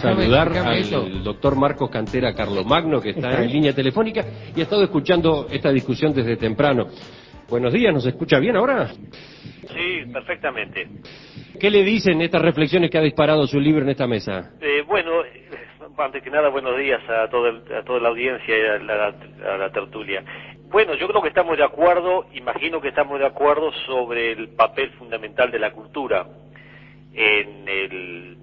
saludar al doctor Marcos Cantera Carlomagno, que está en línea telefónica y ha estado escuchando esta discusión desde temprano. Buenos días, ¿nos escucha bien ahora? Sí, perfectamente. ¿Qué le dicen estas reflexiones que ha disparado su libro en esta mesa? Eh, bueno, eh, antes que nada, buenos días a, todo a toda la audiencia y a la, a la tertulia. Bueno, yo creo que estamos de acuerdo, imagino que estamos de acuerdo sobre el papel fundamental de la cultura en el,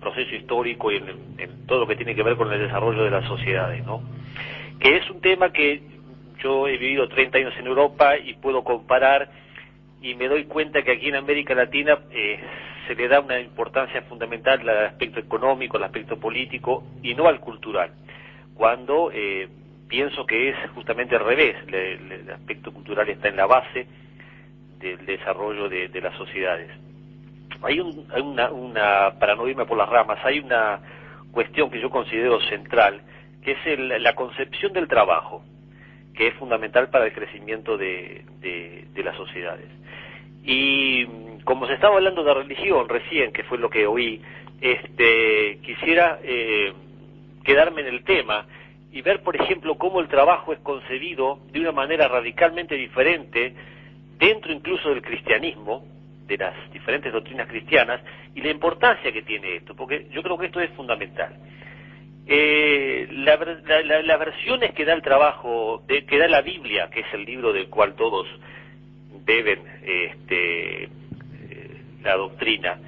proceso histórico y en, todo lo que tiene que ver con el desarrollo de las sociedades, ¿no? Que es un tema que yo he vivido 30 años en Europa y puedo comparar y me doy cuenta que aquí en América Latina eh, se le da una importancia fundamental al aspecto económico, al aspecto político y no al cultural. Cuando eh, pienso que es justamente al revés, el aspecto cultural está en la base del desarrollo de, las sociedades. Hay, una, una, para no irme por las ramas, hay una cuestión que yo considero central, que es la concepción del trabajo, que es fundamental para el crecimiento de, las sociedades. Y como se estaba hablando de religión recién, que fue lo que oí, este, quisiera eh, quedarme en el tema y ver, por ejemplo, cómo el trabajo es concebido de una manera radicalmente diferente dentro incluso del cristianismo, de las diferentes doctrinas cristianas, y la importancia que tiene esto, porque yo creo que esto es fundamental. Eh, las versiones que da el trabajo, de, que da la Biblia, que es el libro del cual todos deben este, eh, la doctrina,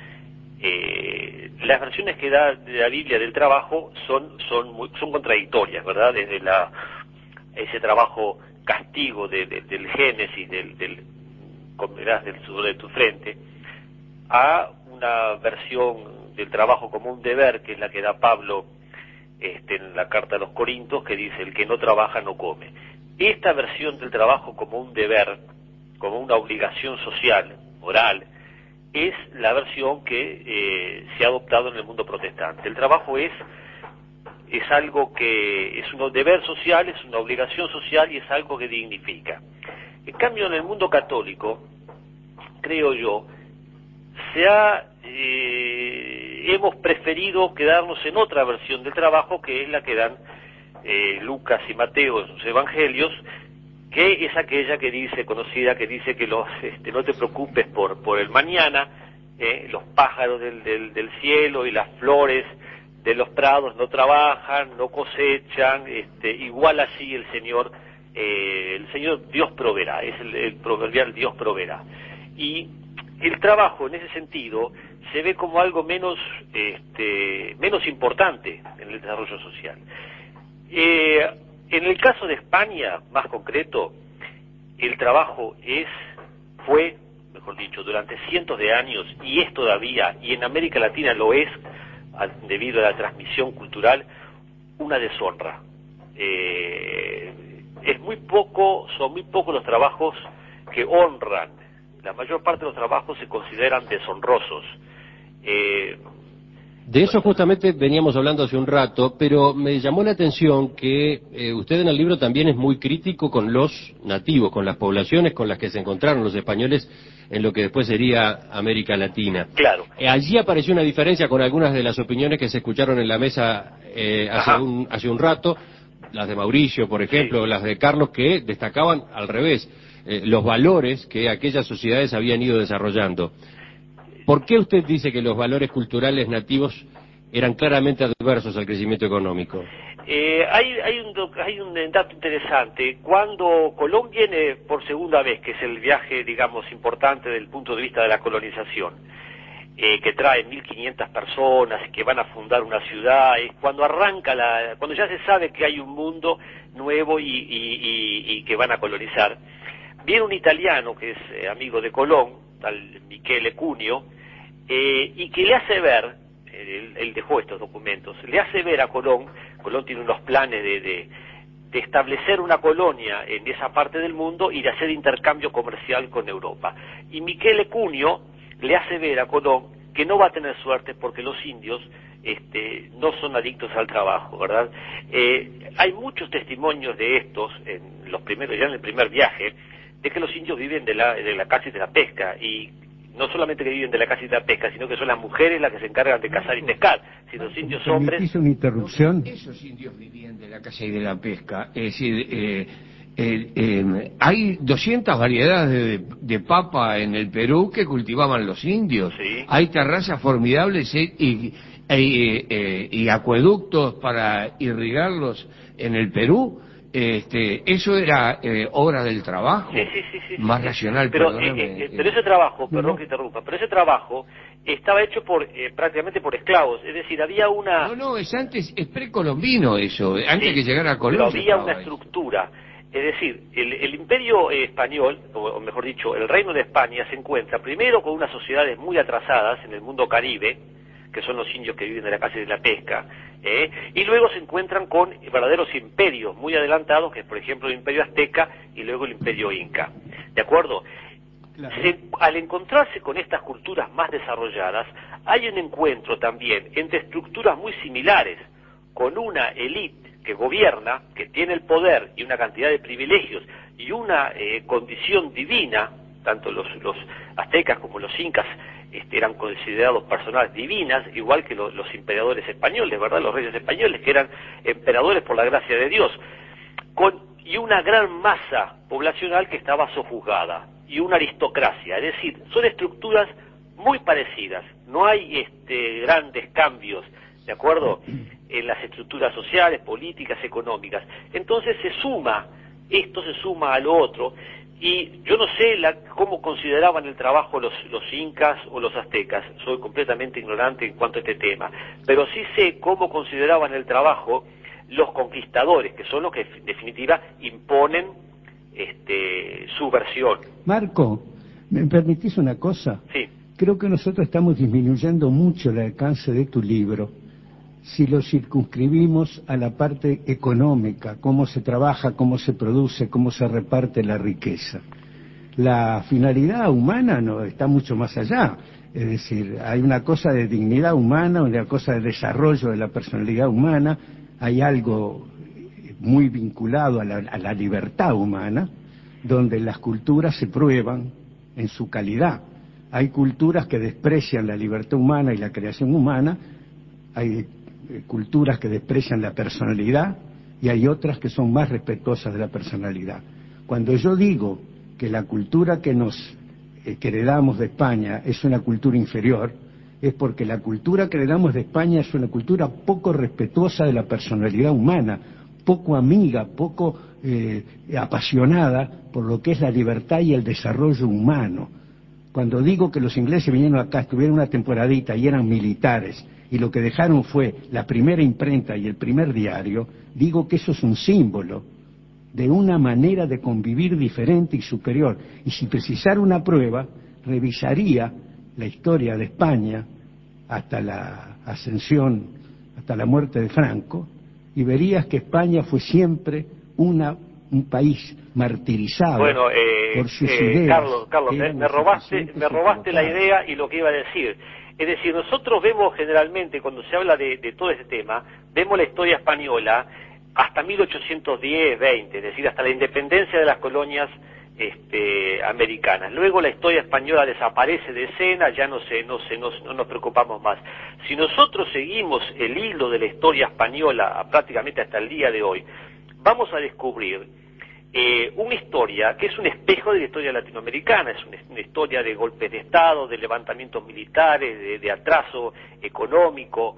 eh, las versiones que da de la Biblia del trabajo son son son contradictorias, ¿verdad? Desde la ese trabajo castigo del Génesis, del, del comerás del sudor de tu frente, a una versión del trabajo como un deber, que es la que da Pablo este, en la carta a los Corintios, que dice, el que no trabaja no come. Esta versión del trabajo como un deber, como una obligación social, moral, es la versión que eh, se ha adoptado en el mundo protestante. El trabajo es es algo que es un deber social, es una obligación social y es algo que dignifica. En cambio, en el mundo católico, creo yo, se ha, eh, hemos preferido quedarnos en otra versión del trabajo que es la que dan eh, Lucas y Mateo en sus evangelios, que es aquella que dice, conocida, que dice que los, este, no te preocupes por, por el mañana, eh, los pájaros del, del, cielo y las flores de los prados no trabajan, no cosechan, este, igual así el Señor, eh, el Señor Dios proveerá, es el, el proverbial Dios proveerá. Y el trabajo en ese sentido se ve como algo menos, este, menos importante en el desarrollo social. Eh, en el caso de España, más concreto, el trabajo es, fue, mejor dicho, durante cientos de años y es todavía, y en América Latina lo es, debido a la transmisión cultural, una deshonra. Eh, es muy poco, son muy pocos los trabajos que honran. La mayor parte de los trabajos se consideran deshonrosos. Eh, de eso justamente veníamos hablando hace un rato, pero me llamó la atención que eh, usted en el libro también es muy crítico con los nativos, con las poblaciones con las que se encontraron los españoles en lo que después sería América Latina. Claro. Eh, allí apareció una diferencia con algunas de las opiniones que se escucharon en la mesa eh, hace, un, hace un rato, las de Mauricio, por ejemplo, las de Carlos, que destacaban al revés los valores que aquellas sociedades habían ido desarrollando. ¿Por qué usted dice que los valores culturales nativos eran claramente adversos al crecimiento económico? Eh, hay, hay, un, hay un dato interesante. Cuando Colón viene por segunda vez, que es el viaje, digamos, importante desde el punto de vista de la colonización, eh, que trae 1.500 personas, que van a fundar una ciudad, es cuando arranca la, cuando ya se sabe que hay un mundo nuevo y, que van a colonizar, viene un italiano que es eh, amigo de Colón, tal Michele Cunio, eh, y que le hace ver, él, dejó estos documentos, le hace ver a Colón, Colón tiene unos planes de, de, establecer una colonia en esa parte del mundo y de hacer intercambio comercial con Europa. Y Michele Cunio le hace ver a Colón que no va a tener suerte porque los indios este, no son adictos al trabajo, ¿verdad? Eh, hay muchos testimonios de estos en los primeros, ya en el primer viaje, de que los indios viven de la, de la caza y de la pesca, y no solamente que viven de la caza y de la pesca, sino que son las mujeres las que se encargan de cazar y pescar. Si los indios hombres... una interrupción? Esos indios vivían de la caza y de la pesca. Es decir, eh, eh, hay 200 variedades de, papa en el Perú que cultivaban los indios. Hay terrazas formidables y, y, acueductos para irrigarlos en el Perú. Este, eso era eh, obra del trabajo. Más racional pero, eh, eh, pero ese trabajo perdón que interrumpa pero ese trabajo estaba hecho por prácticamente por esclavos. Es decir había una no no es antes es precolombino eso antes que llegara a Colombia pero había una estructura. Es decir, el, imperio español, o mejor dicho, el reino de España se encuentra primero con unas sociedades muy atrasadas en el mundo caribe, que son los indios que viven de la caza y de la pesca, ¿eh? y luego se encuentran con verdaderos imperios muy adelantados, que es por ejemplo el imperio azteca y luego el imperio inca. ¿De acuerdo? al encontrarse con estas culturas más desarrolladas, hay un encuentro también entre estructuras muy similares, con una élite que gobierna, que tiene el poder y una cantidad de privilegios y una eh, condición divina, tanto los, los aztecas como los incas este, eran considerados personas divinas, igual que los emperadores españoles, ¿verdad? Los reyes españoles, que eran emperadores por la gracia de Dios, con, y una gran masa poblacional que estaba sojuzgada, y una aristocracia, es decir, son estructuras muy parecidas, no hay este, grandes cambios, ¿de acuerdo? en las estructuras sociales, políticas, económicas. Entonces se suma, esto se suma a lo otro, y yo no sé la, cómo consideraban el trabajo los, los incas o los aztecas, soy completamente ignorante en cuanto a este tema, pero sí sé cómo consideraban el trabajo los conquistadores, que son los que en definitiva imponen este, su versión. Marco, ¿me permitís una cosa? Sí. Creo que nosotros estamos disminuyendo mucho el alcance de tu libro si lo circunscribimos a la parte económica, cómo se trabaja, cómo se produce, cómo se reparte la riqueza. La finalidad humana no está mucho más allá. Es decir, hay una cosa de dignidad humana, una cosa de desarrollo de la personalidad humana, hay algo muy vinculado a la, a la libertad humana, donde las culturas se prueban en su calidad. Hay culturas que desprecian la libertad humana y la creación humana, hay eh, culturas que desprecian la personalidad y hay otras que son más respetuosas de la personalidad. Cuando yo digo que la cultura que nos eh, heredamos de España es una cultura inferior, es porque la cultura que heredamos de España es una cultura poco respetuosa de la personalidad humana, poco amiga, poco eh, apasionada por lo que es la libertad y el desarrollo humano. Cuando digo que los ingleses vinieron acá, estuvieron una temporadita y eran militares y lo que dejaron fue la primera imprenta y el primer diario, digo que eso es un símbolo de una manera de convivir diferente y superior. Y si precisara una prueba, revisaría la historia de España hasta la ascensión, hasta la muerte de Franco, y verías que España fue siempre una, un país martirizado eh, por sus eh, ideas. Carlos, Carlos me, robaste, me robaste la idea y lo que iba a decir. Es decir, nosotros vemos generalmente, cuando se habla de, todo este tema, vemos la historia española hasta 1810-20, es decir, hasta la independencia de las colonias este, americanas. Luego la historia española desaparece de escena, ya no, se, no, se, no, nos preocupamos más. Si nosotros seguimos el hilo de la historia española prácticamente hasta el día de hoy, vamos a descubrir eh, una historia que es un espejo de la historia latinoamericana, es una, historia de golpes de Estado, de levantamientos militares, de, atraso económico,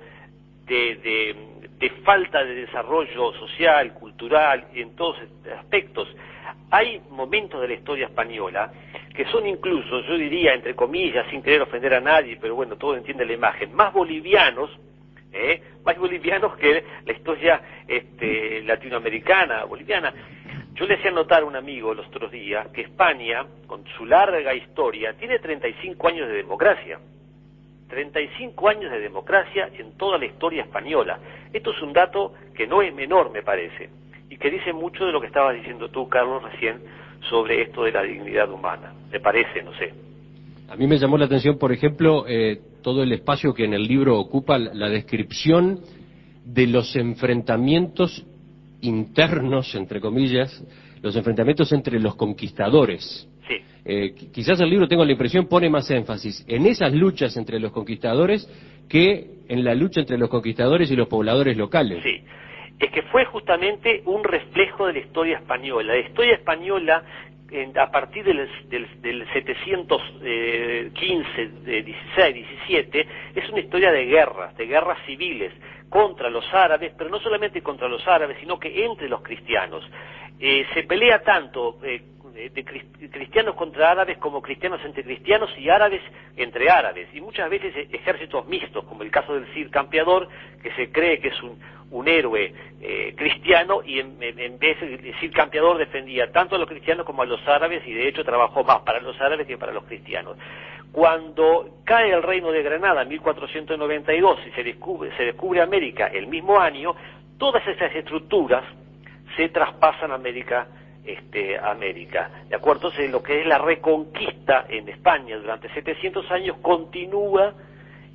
de, falta de desarrollo social, cultural, en todos aspectos. Hay momentos de la historia española que son incluso, yo diría, entre comillas, sin querer ofender a nadie, pero bueno, todo entiende la imagen, más bolivianos ¿eh? más bolivianos que la historia este, latinoamericana, boliviana. Yo le hacía notar a un amigo los otros días que España, con su larga historia, tiene 35 años de democracia. 35 años de democracia en toda la historia española. Esto es un dato que no es menor, me parece, y que dice mucho de lo que estabas diciendo tú, Carlos, recién, sobre esto de la dignidad humana. Me parece, no sé. A mí me llamó la atención, por ejemplo, eh, todo el espacio que en el libro ocupa la descripción de los enfrentamientos internos, entre comillas, los enfrentamientos entre los conquistadores. eh, quizás el libro, tengo la impresión, pone más énfasis en esas luchas entre los conquistadores que en la lucha entre los conquistadores y los pobladores locales. Sí, es que fue justamente un reflejo de la historia española. La historia española a partir del, del, 715, 16, 17, es una historia de guerras, de guerras civiles contra los árabes, pero no solamente contra los árabes, sino que entre los cristianos. Eh, se pelea tanto eh, de cristianos contra árabes como cristianos entre cristianos y árabes entre árabes, y muchas veces e, ejércitos mixtos, como el caso del Cid Campeador, que se cree que es un, un héroe eh, cristiano y en, vez de decir campeador defendía tanto a los cristianos como a los árabes y de hecho trabajó más para los árabes que para los cristianos. Cuando cae el reino de Granada en 1492 y se descubre, se descubre América el mismo año, todas esas estructuras se traspasan a América este, América. ¿De acuerdo? Entonces, lo que es la reconquista en España durante 700 años continúa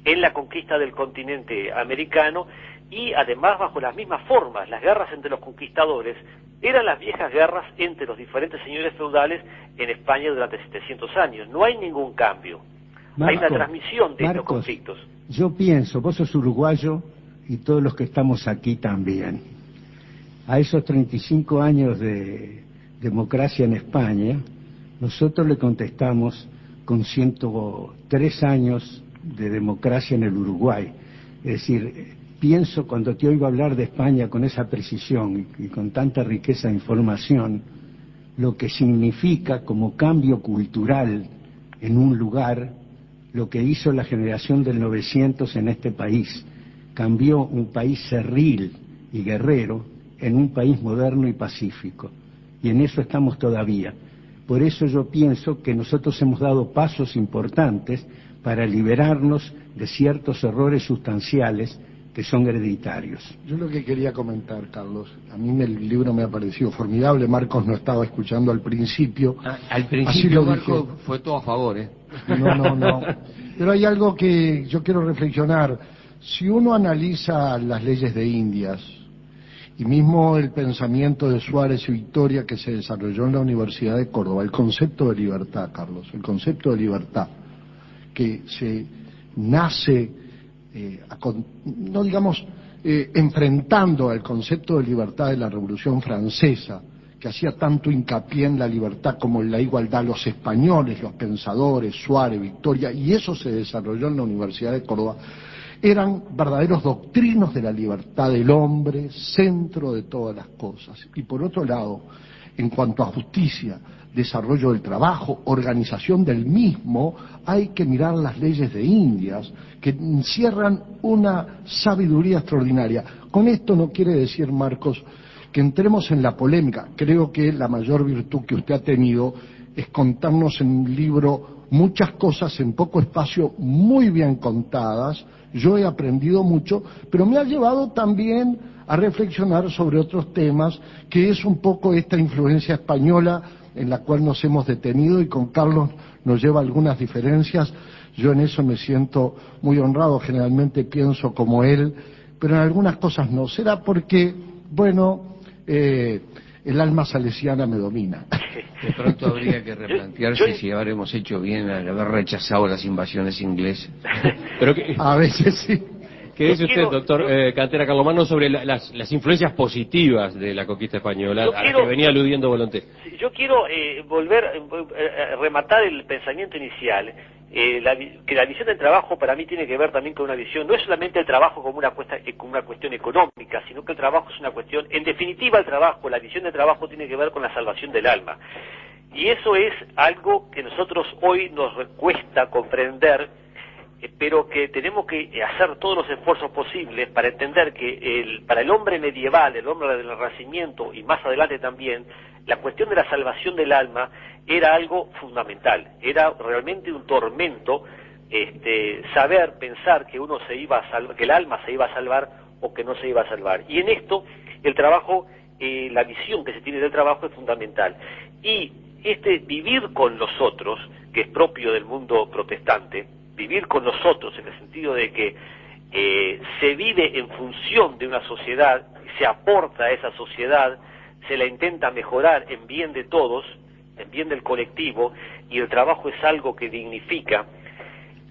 en la conquista del continente americano y además bajo las mismas formas. Las guerras entre los conquistadores eran las viejas guerras entre los diferentes señores feudales en España durante 700 años. No hay ningún cambio. hay una transmisión de estos conflictos. Yo pienso, vos sos uruguayo y todos los que estamos aquí también. A esos 35 años de democracia en España, nosotros le contestamos con 103 años de democracia en el Uruguay. Es decir, pienso cuando te oigo hablar de España con esa precisión y, con tanta riqueza de información, lo que significa como cambio cultural en un lugar lo que hizo la generación del 900 en este país. Cambió un país cerril y guerrero en un país moderno y pacífico. Y en eso estamos todavía. Por eso yo pienso que nosotros hemos dado pasos importantes para liberarnos de ciertos errores sustanciales que son hereditarios. Yo lo que quería comentar, Carlos, a mí el libro me ha parecido formidable, Marcos no estaba escuchando al principio. Ah, al principio Marcos fue todo a favor, ¿eh? No, no, no. Pero hay algo que yo quiero reflexionar. Si uno analiza las leyes de Indias, y mismo el pensamiento de Suárez y Victoria que se desarrolló en la Universidad de Córdoba, el concepto de libertad, Carlos, el concepto de libertad, que se nace eh, no digamos, eh, enfrentando al concepto de libertad de la Revolución Francesa, que hacía tanto hincapié en la libertad como en la igualdad, los españoles, los pensadores, Suárez, Victoria, y eso se desarrolló en la Universidad de Córdoba, eran verdaderos doctrinos de la libertad del hombre, centro de todas las cosas. Y por otro lado, en cuanto a justicia, desarrollo del trabajo, organización del mismo, hay que mirar las leyes de Indias, que encierran una sabiduría extraordinaria. Con esto no quiere decir, Marcos, que entremos en la polémica. Creo que la mayor virtud que usted ha tenido es contarnos en un libro muchas cosas en poco espacio muy bien contadas. Yo he aprendido mucho, pero me ha llevado también a reflexionar sobre otros temas, que es un poco esta influencia española en la cual nos hemos detenido y con Carlos nos lleva algunas diferencias. Yo en eso me siento muy honrado, generalmente pienso como él, pero en algunas cosas no. Será porque, bueno, eh, el alma salesiana me domina. De pronto habría que replantearse si habremos hecho bien al haber rechazado las invasiones inglesas. Pero A veces sí. ¿Qué dice usted, doctor eh, Cantera Carlomano, sobre las, influencias positivas de la conquista española, a la que venía aludiendo Volonté? Yo quiero eh, volver a eh, rematar el pensamiento inicial, que la visión del trabajo para mí tiene que ver también con una visión, no es solamente el trabajo como una, como una cuestión económica, sino que el trabajo es una cuestión, en definitiva el trabajo, la visión del trabajo tiene que ver con la salvación del alma. Y eso es algo que nosotros hoy nos cuesta comprender pero que tenemos que hacer todos los esfuerzos posibles para entender que el, para el hombre medieval, el hombre del Renacimiento y más adelante también, la cuestión de la salvación del alma era algo fundamental, era realmente un tormento este, saber, pensar que uno se iba a salvar, que el alma se iba a salvar o que no se iba a salvar. Y en esto el trabajo, eh, la visión que se tiene del trabajo es fundamental. Y este vivir con los otros, que es propio del mundo protestante, vivir con nosotros en el sentido de que eh, se vive en función de una sociedad, se aporta a esa sociedad, se la intenta mejorar en bien de todos, en bien del colectivo, y el trabajo es algo que dignifica,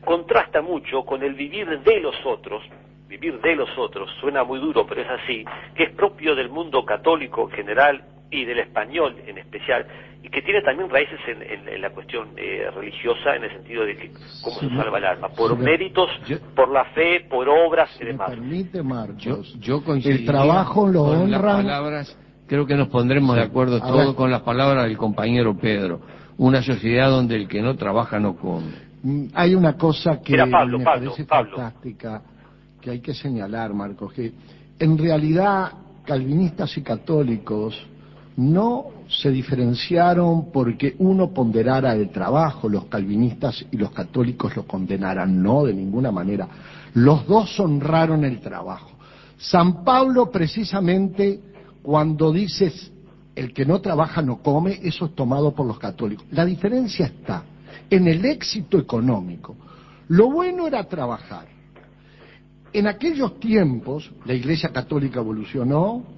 contrasta mucho con el vivir de los otros, vivir de los otros, suena muy duro, pero es así, que es propio del mundo católico en general y del español en especial, y que tiene también raíces en, la cuestión eh, religiosa, en el sentido de que cómo se salva el alma, por méritos, por la fe, por obras y demás. permite, Marcos, yo, el trabajo lo honra... palabras, creo que nos pondremos de acuerdo todos con las palabras del compañero Pedro. Una sociedad donde el que no trabaja no come. Mm, hay una cosa que me parece fantástica que hay que señalar, Marcos, que en realidad calvinistas y católicos no se diferenciaron porque uno ponderara el trabajo, los calvinistas y los católicos lo condenaran, no, de ninguna manera. Los dos honraron el trabajo. San Pablo precisamente cuando dices el que no trabaja no come, eso es tomado por los católicos. La diferencia está en el éxito económico. Lo bueno era trabajar. En aquellos tiempos, la Iglesia Católica evolucionó,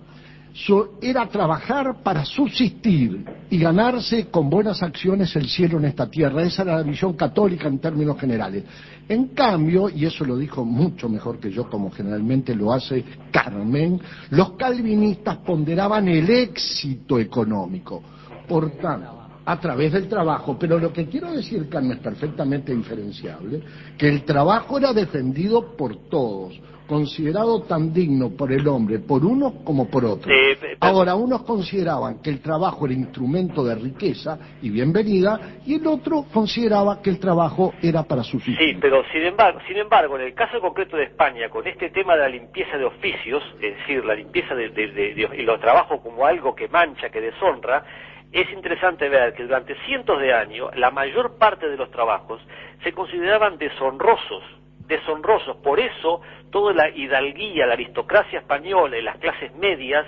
era trabajar para subsistir y ganarse con buenas acciones el cielo en esta tierra. Esa era la visión católica en términos generales. En cambio, y eso lo dijo mucho mejor que yo, como generalmente lo hace Carmen, los calvinistas ponderaban el éxito económico. Por tanto, a través del trabajo. Pero lo que quiero decir, Carmen, es perfectamente diferenciable, que el trabajo era defendido por todos considerado tan digno por el hombre, por uno como por otro. Ahora, unos consideraban que el trabajo era instrumento de riqueza y bienvenida, y el otro consideraba que el trabajo era para subsistir. Sí, pero sin embargo, sin embargo, en el caso concreto de España, con este tema de la limpieza de oficios, es decir, la limpieza de, y los trabajos como algo que mancha, que deshonra, es interesante ver que durante cientos de años la mayor parte de los trabajos se consideraban deshonrosos deshonrosos. Por eso, toda la hidalguía, la aristocracia española y las clases medias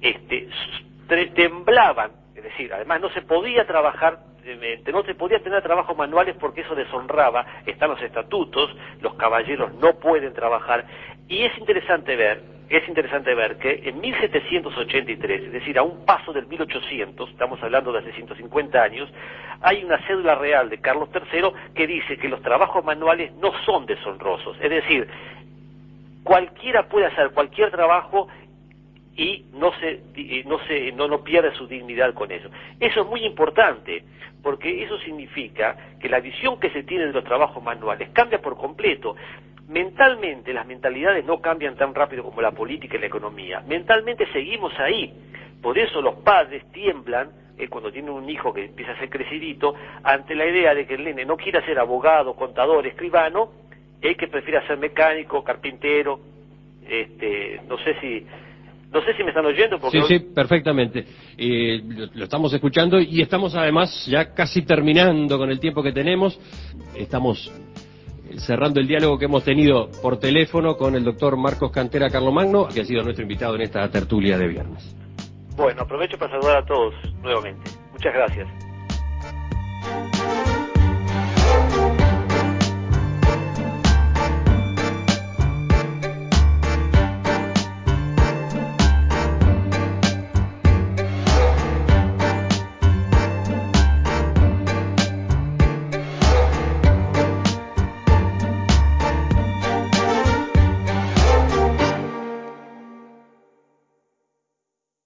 este, temblaban. Es decir, además no se podía trabajar no se podía tener trabajos manuales porque eso deshonraba, están los estatutos, los caballeros no pueden trabajar, y es interesante ver es interesante ver que en 1783, es decir, a un paso del 1800, estamos hablando de hace 150 años, hay una cédula real de Carlos III que dice que los trabajos manuales no son deshonrosos, es decir, cualquiera puede hacer cualquier trabajo y no se no se no, no pierde su dignidad con eso. Eso es muy importante porque eso significa que la visión que se tiene de los trabajos manuales cambia por completo mentalmente las mentalidades no cambian tan rápido como la política y la economía. Mentalmente seguimos ahí. Por eso los padres tiemblan eh, cuando tienen un hijo que empieza a ser crecidito ante la idea de que el nene no quiera ser abogado, contador, escribano, y que prefiera ser mecánico, carpintero, este, no sé si no sé si me están oyendo. Porque sí, sí, perfectamente. Eh, lo, estamos escuchando y estamos además ya casi terminando con el tiempo que tenemos. Estamos cerrando el diálogo que hemos tenido por teléfono con el doctor Marcos Cantera Carlomagno, que ha sido nuestro invitado en esta tertulia de viernes. Bueno, aprovecho para saludar a todos nuevamente. Muchas gracias.